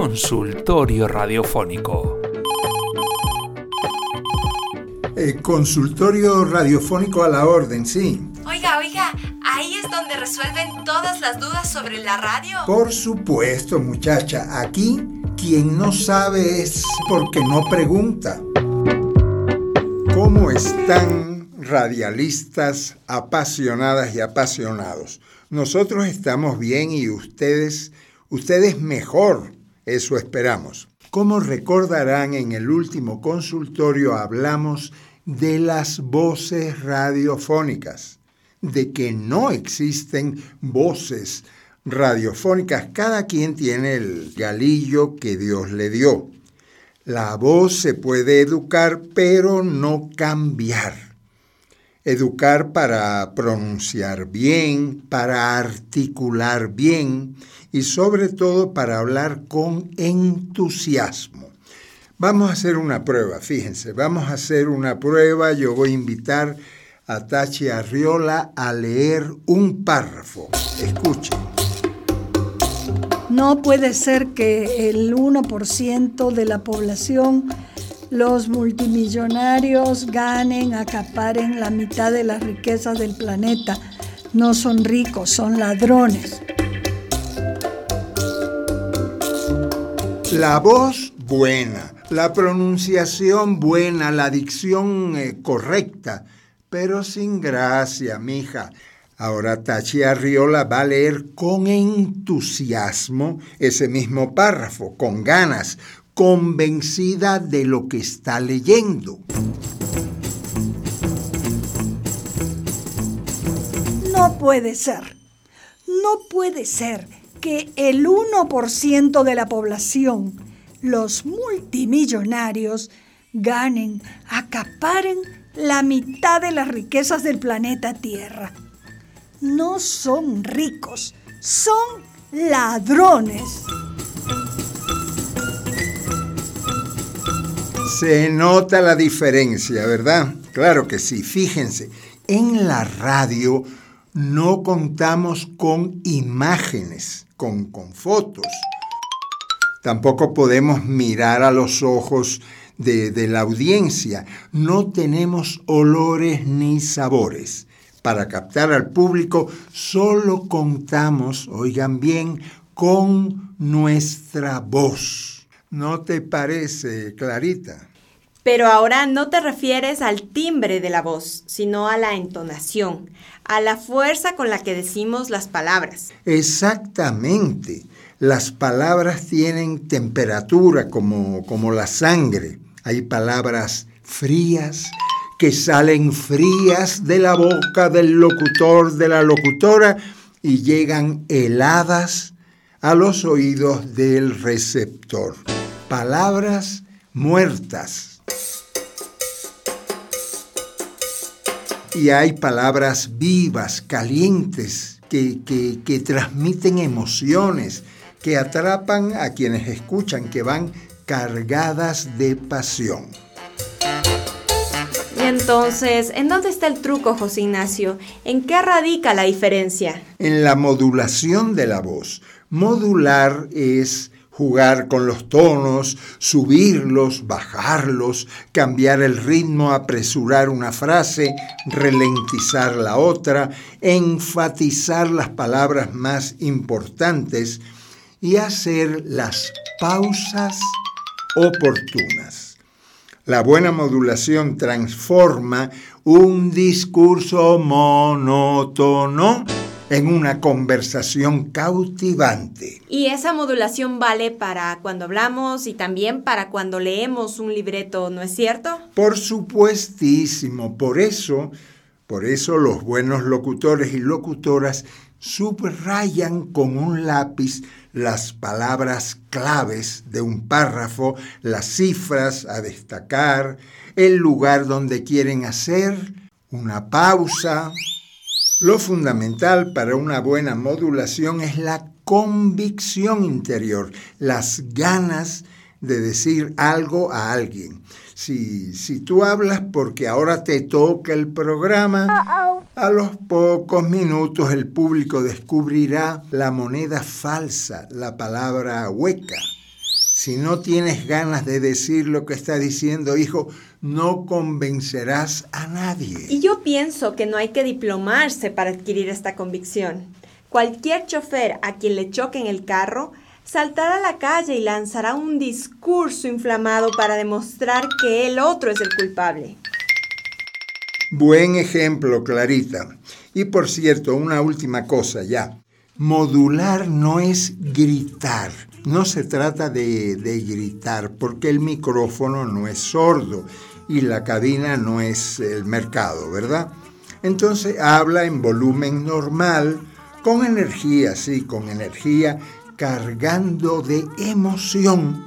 Consultorio Radiofónico. Eh, consultorio radiofónico a la orden, sí. Oiga, oiga, ahí es donde resuelven todas las dudas sobre la radio. Por supuesto, muchacha. Aquí quien no sabe es porque no pregunta. ¿Cómo están radialistas apasionadas y apasionados? Nosotros estamos bien y ustedes, ustedes mejor, eso esperamos. Como recordarán, en el último consultorio hablamos de las voces radiofónicas, de que no existen voces radiofónicas. Cada quien tiene el galillo que Dios le dio. La voz se puede educar, pero no cambiar. Educar para pronunciar bien, para articular bien y sobre todo para hablar con entusiasmo. Vamos a hacer una prueba, fíjense, vamos a hacer una prueba. Yo voy a invitar a Tachi Arriola a leer un párrafo. Escuchen. No puede ser que el 1% de la población, los multimillonarios, ganen, acaparen la mitad de las riquezas del planeta. No son ricos, son ladrones. La voz buena, la pronunciación buena, la dicción eh, correcta, pero sin gracia, mija. Ahora Tachi Arriola va a leer con entusiasmo ese mismo párrafo, con ganas, convencida de lo que está leyendo. No puede ser, no puede ser que el 1% de la población, los multimillonarios, ganen, acaparen la mitad de las riquezas del planeta Tierra no son ricos, son ladrones. Se nota la diferencia, ¿verdad? Claro que sí, fíjense, en la radio no contamos con imágenes, con, con fotos. Tampoco podemos mirar a los ojos de, de la audiencia. No tenemos olores ni sabores para captar al público, solo contamos, oigan bien, con nuestra voz. ¿No te parece, Clarita? Pero ahora no te refieres al timbre de la voz, sino a la entonación, a la fuerza con la que decimos las palabras. Exactamente. Las palabras tienen temperatura como, como la sangre. Hay palabras frías, que salen frías de la boca del locutor, de la locutora, y llegan heladas a los oídos del receptor. Palabras muertas. Y hay palabras vivas, calientes, que, que transmiten emociones, que atrapan a quienes escuchan, que van cargadas de pasión. Y entonces, ¿en dónde está el truco, José Ignacio? ¿En qué radica la diferencia? En la modulación de la voz. Modular es jugar con los tonos, subirlos, bajarlos, cambiar el ritmo, apresurar una frase, ralentizar la otra, enfatizar las palabras más importantes y hacer las pausas oportunas. La buena modulación transforma un discurso monótono en una conversación cautivante. ¿Y esa modulación vale para cuando hablamos y también para cuando leemos un libreto, no es cierto? Por supuestísimo, por eso, por eso los buenos locutores y locutoras subrayan con un lápiz las palabras claves de un párrafo, las cifras a destacar, el lugar donde quieren hacer una pausa. Lo fundamental para una buena modulación es la convicción interior, las ganas de decir algo a alguien. Si, si tú hablas porque ahora te toca el programa, a los pocos minutos el público descubrirá la moneda falsa, la palabra hueca. Si no tienes ganas de decir lo que está diciendo, hijo, no convencerás a nadie. Y yo pienso que no hay que diplomarse para adquirir esta convicción. Cualquier chofer a quien le choque en el carro saltará a la calle y lanzará un discurso inflamado para demostrar que el otro es el culpable. Buen ejemplo, Clarita. Y por cierto, una última cosa ya. Modular no es gritar, no se trata de, de, gritar, porque el micrófono no es sordo y la cabina no es el mercado, ¿verdad? Entonces habla en volumen normal, con energía, sí, con energía, cargando de emoción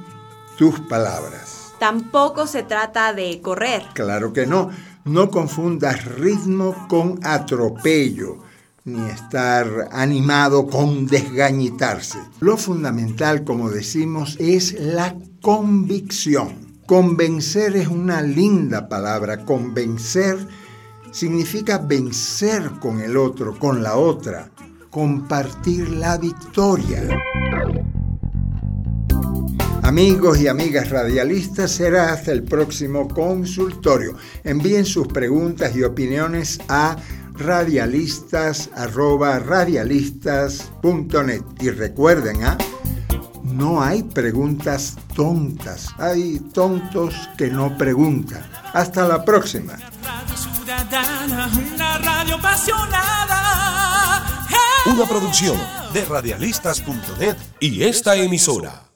tus palabras. Tampoco se trata de correr. Claro que no. No confundas ritmo con atropello, ni estar animado con desgañitarse. Lo fundamental, como decimos, es la convicción. Convencer es una linda palabra. Convencer significa vencer con el otro, con la otra, compartir la victoria. Amigos y amigas radialistas, será hasta el próximo consultorio. Envíen sus preguntas y opiniones a radialistas.radialistas.net. Y recuerden, ¿ah? no hay preguntas tontas, hay tontos que no preguntan. Hasta la próxima. Una producción de radialistas.net y esta emisora.